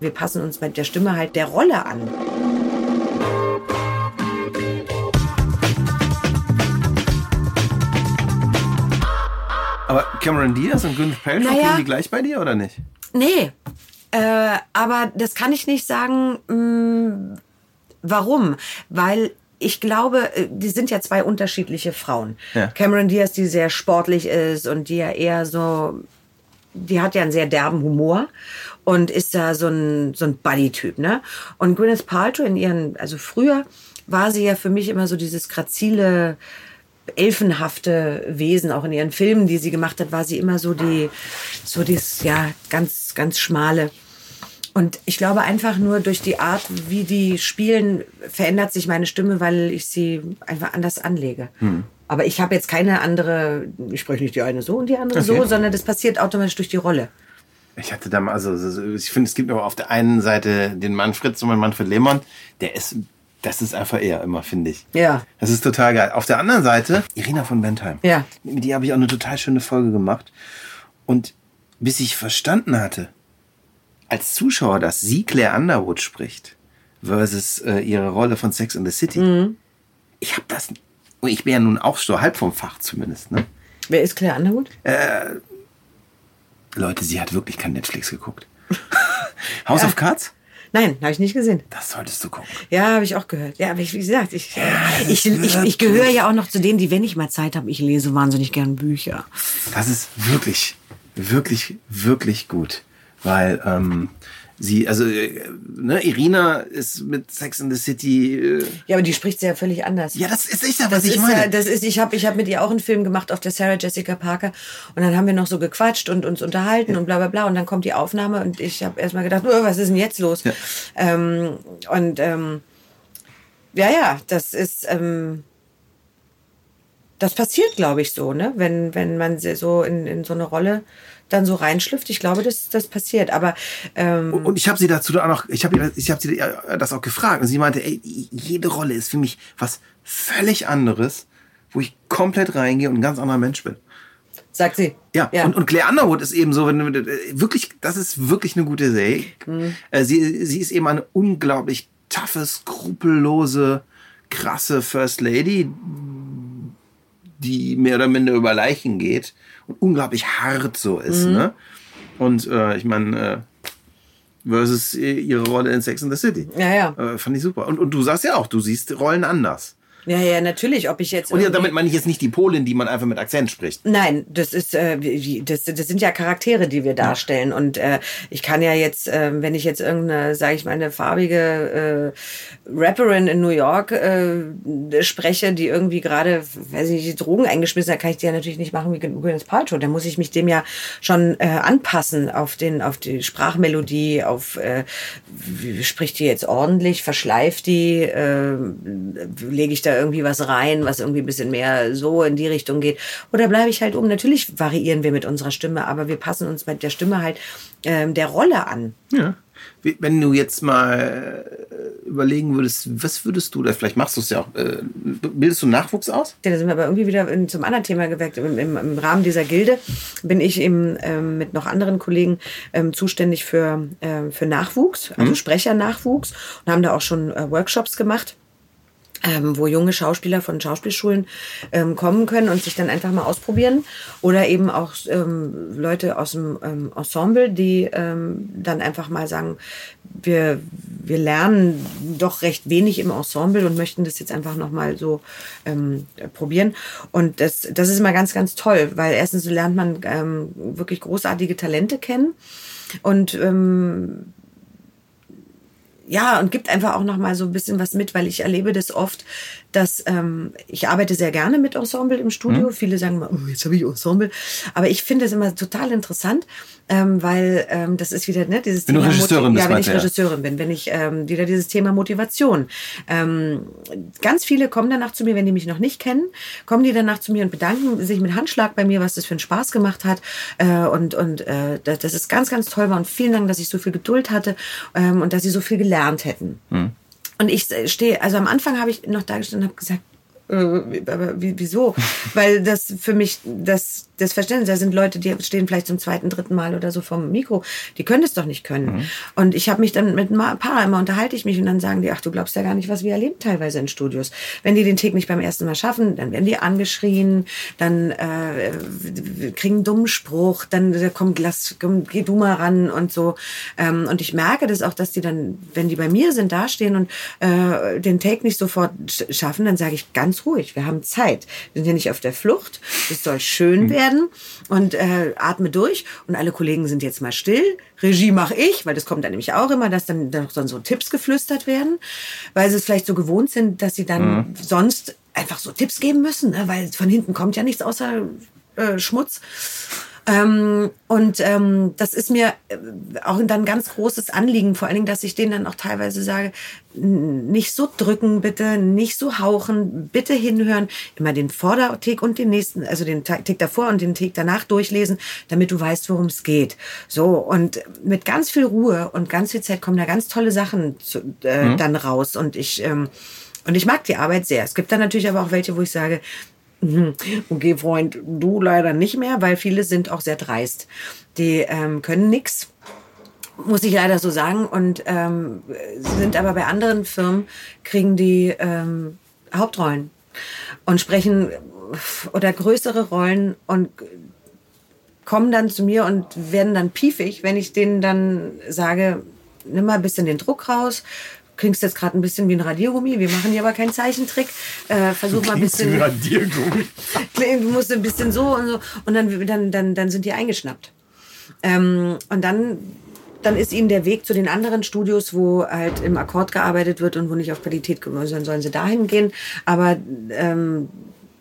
Wir passen uns mit der Stimme halt der Rolle an. Aber Cameron Diaz und Gwyneth Paltrow, Naja. die gleich bei dir oder nicht? Nee, äh, aber das kann ich nicht sagen. Mh, warum? Weil ich glaube, äh, die sind ja zwei unterschiedliche Frauen. Ja. Cameron Diaz, die sehr sportlich ist und die ja eher so, die hat ja einen sehr derben Humor und ist da so ein, so ein Buddy-Typ, ne? Und Gwyneth Paltrow in ihren, also früher war sie ja für mich immer so dieses grazile, elfenhafte Wesen, auch in ihren Filmen, die sie gemacht hat, war sie immer so die, so dieses, ja, ganz, ganz schmale. Und ich glaube einfach nur durch die Art, wie die spielen, verändert sich meine Stimme, weil ich sie einfach anders anlege. Aber ich habe jetzt keine andere, ich spreche nicht die eine so und die andere so, Okay. sondern das passiert automatisch durch die Rolle. Ich hatte da mal, also so- ich finde, es gibt aber auf der einen Seite den Manfred, so mein Manfred Lehmann, der ist, das ist einfach er immer, finde ich. Ja. Das ist total geil. Auf der anderen Seite, Irina von Bentheim. Ja. Mit die habe ich auch eine total schöne Folge gemacht. Und bis ich verstanden hatte, als Zuschauer, dass sie Claire Underwood spricht, versus äh, ihre Rolle von Sex in the City, Mhm. ich habe das, und ich bin ja nun auch so halb vom Fach zumindest, ne? Wer ist Claire Underwood? Leute, sie hat wirklich kein Netflix geguckt. House of Cards? Nein, habe ich nicht gesehen. Das solltest du gucken. Ja, habe ich auch gehört. Ja, aber ich, wie gesagt, ich, äh, das ich, ich, ich gehöre ja auch noch zu denen, die, wenn ich mal Zeit habe, ich lese wahnsinnig gern Bücher. Das ist wirklich, wirklich, wirklich gut. Weil ähm, sie, also äh, ne, Irina ist mit Sex in the City. Äh, Ja, aber die spricht ja völlig anders. ja, das ist echt ja, was Das ich ist, meine. ja, das ist, ich habe ich hab mit ihr auch einen Film gemacht auf der Sarah Jessica Parker und dann haben wir noch so gequatscht und uns unterhalten und bla bla bla und dann kommt die Aufnahme und ich habe erstmal gedacht, oh, was ist denn jetzt los? Ja. Ähm, und ähm, ja, ja, das ist, ähm, das passiert, glaube ich, so, ne? Wenn, wenn man so in, in so eine Rolle dann so reinschlüpft. Ich glaube, das, das passiert. Aber ähm, und ich habe sie dazu auch noch, ich habe ich hab sie das auch gefragt und sie meinte, ey, jede Rolle ist für mich was völlig anderes, wo ich komplett reingehe und ein ganz anderer Mensch bin. sagt sie. Ja, Und, und Claire Underwood ist eben so, wenn äh, wirklich, das ist wirklich eine gute Serie. Äh, Sie, sie ist eben eine unglaublich taffe, skrupellose, krasse First Lady, die mehr oder minder über Leichen geht und unglaublich hart so ist. Ne? Und äh, ich meine, äh, versus ihre Rolle in Sex in the City. Ja, ja. Äh, fand ich super. Und, und du sagst ja auch, du siehst Rollen anders. Ja, ja, natürlich. Ob ich jetzt. Und ja, damit meine ich jetzt nicht die Polin, die man einfach mit Akzent spricht. Nein, das ist äh, das, das sind ja Charaktere, die wir darstellen und äh, ich kann ja jetzt, äh, wenn ich jetzt irgendeine, sage ich mal, eine farbige äh, Rapperin in New York äh, spreche, die irgendwie gerade, weiß ich nicht, Drogen eingeschmissen hat, kann ich die ja natürlich nicht machen wie Gwyneth Paltrow. Da muss ich mich dem ja schon äh, anpassen auf den, auf die Sprachmelodie, auf äh, wie spricht die jetzt ordentlich, verschleift die, äh, lege ich da irgendwie was rein, was irgendwie ein bisschen mehr so in die Richtung geht. Oder bleibe ich halt um? Natürlich variieren wir mit unserer Stimme, aber wir passen uns mit der Stimme halt ähm, der Rolle an. Ja. Wenn du jetzt mal äh, überlegen würdest, was würdest du, oder vielleicht machst du es ja auch, äh, bildest du Nachwuchs aus? Ja, Da sind wir aber irgendwie wieder in, zum anderen Thema geweckt. Im, im, Im Rahmen dieser Gilde bin ich eben ähm, mit noch anderen Kollegen ähm, zuständig für, ähm, für Nachwuchs, also Sprechernachwuchs und haben da auch schon äh, Workshops gemacht. Ähm, wo junge Schauspieler von Schauspielschulen ähm, kommen können und sich dann einfach mal ausprobieren. Oder eben auch ähm, Leute aus dem ähm, Ensemble, die ähm, dann einfach mal sagen, wir, wir lernen doch recht wenig im Ensemble und möchten das jetzt einfach nochmal so ähm, probieren. Und das, das ist immer ganz, ganz toll, weil erstens lernt man ähm, wirklich großartige Talente kennen und ähm, ja, und gibt einfach auch noch mal so ein bisschen was mit, weil ich erlebe das oft, dass ähm, ich arbeite sehr gerne mit Ensemble im Studio. Viele sagen mal, oh, jetzt habe ich Ensemble. Aber ich finde es immer total interessant, ähm, weil ähm, das ist wieder ne, dieses Wenn du Thema Regisseurin Moti- bist, ja, wenn ich du, ja. Regisseurin bin, wenn ich ähm, wieder dieses Thema Motivation. Ähm, ganz viele kommen danach zu mir, wenn die mich noch nicht kennen, kommen die danach zu mir und bedanken sich mit Handschlag bei mir, was das für einen Spaß gemacht hat. Äh, und und äh, das, das ist ganz, ganz toll war. Und vielen Dank, dass ich so viel Geduld hatte ähm, und dass sie so viel gelernt hätten. Und ich stehe, also am Anfang habe ich noch da gestanden und habe gesagt, Äh, aber wieso? Weil das für mich, das, das Verständnis, da sind Leute, die stehen vielleicht zum zweiten, dritten Mal oder so vom Mikro, die können das doch nicht können. Mhm. Und ich habe mich dann mit ein paar immer unterhalte ich mich und dann sagen die, ach, du glaubst ja gar nicht, was wir erleben teilweise in Studios. Wenn die den Tick nicht beim ersten Mal schaffen, dann werden die angeschrien, dann äh, kriegen einen dummen Spruch, dann kommt, lass, komm, geh du mal ran und so. Ähm, und ich merke das auch, dass die dann, wenn die bei mir sind, dastehen und äh, den Take nicht sofort schaffen, dann sage ich ganz ruhig, wir haben Zeit. Wir sind ja nicht auf der Flucht, es soll schön mhm. werden und äh, atme durch und alle Kollegen sind jetzt mal still. Regie mache ich, weil das kommt dann nämlich auch immer, dass dann, dann so Tipps geflüstert werden, weil sie es vielleicht so gewohnt sind, dass sie dann mhm. sonst einfach so Tipps geben müssen, ne? weil von hinten kommt ja nichts außer äh, Schmutz. Ähm, und ähm, das ist mir äh, auch dann ganz großes Anliegen, vor allen Dingen, dass ich denen dann auch teilweise sage, nicht so drücken bitte, nicht so hauchen, bitte hinhören, immer den Vordertick und den nächsten, also den Tick davor und den Tick danach durchlesen, damit du weißt, worum es geht. So, und mit ganz viel Ruhe und ganz viel Zeit kommen da ganz tolle Sachen zu, äh, mhm. dann raus. Und ich, ähm, und ich mag die Arbeit sehr. Es gibt dann natürlich aber auch welche, wo ich sage. Okay, Freund, du leider nicht mehr, weil viele sind auch sehr dreist. Die ähm, können nix, muss ich leider so sagen, und ähm, sind aber bei anderen Firmen, kriegen die ähm, Hauptrollen und sprechen oder größere Rollen und kommen dann zu mir und werden dann piefig, wenn ich denen dann sage, nimm mal ein bisschen den Druck raus, klingst jetzt gerade ein bisschen wie ein Radiergummi. Wir machen hier aber keinen Zeichentrick. Äh, versuch mal ein bisschen. Wie ein Radiergummi. du musst ein bisschen so und so. Und dann, dann, dann, dann sind die eingeschnappt. Ähm, und dann dann ist ihnen der Weg zu den anderen Studios, wo halt im Akkord gearbeitet wird und wo nicht auf Qualität gewöhnt dann sollen sie dahin gehen. Aber ähm,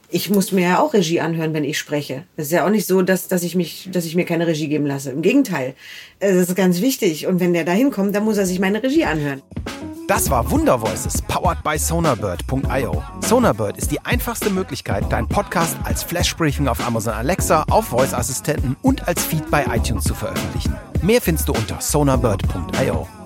ich muss mir ja auch Regie anhören, wenn ich spreche. Es ist ja auch nicht so, dass, dass, ich mich, dass ich mir keine Regie geben lasse. Im Gegenteil. Es ist ganz wichtig. Und wenn der da hinkommt, dann muss er sich meine Regie anhören. Das war Wunder Voices, powered by Sonarbird.io. Sonarbird ist die einfachste Möglichkeit, deinen Podcast als Flashbriefing auf Amazon Alexa, auf Voice-Assistenten und als Feed bei iTunes zu veröffentlichen. Mehr findest du unter sonarbird.io.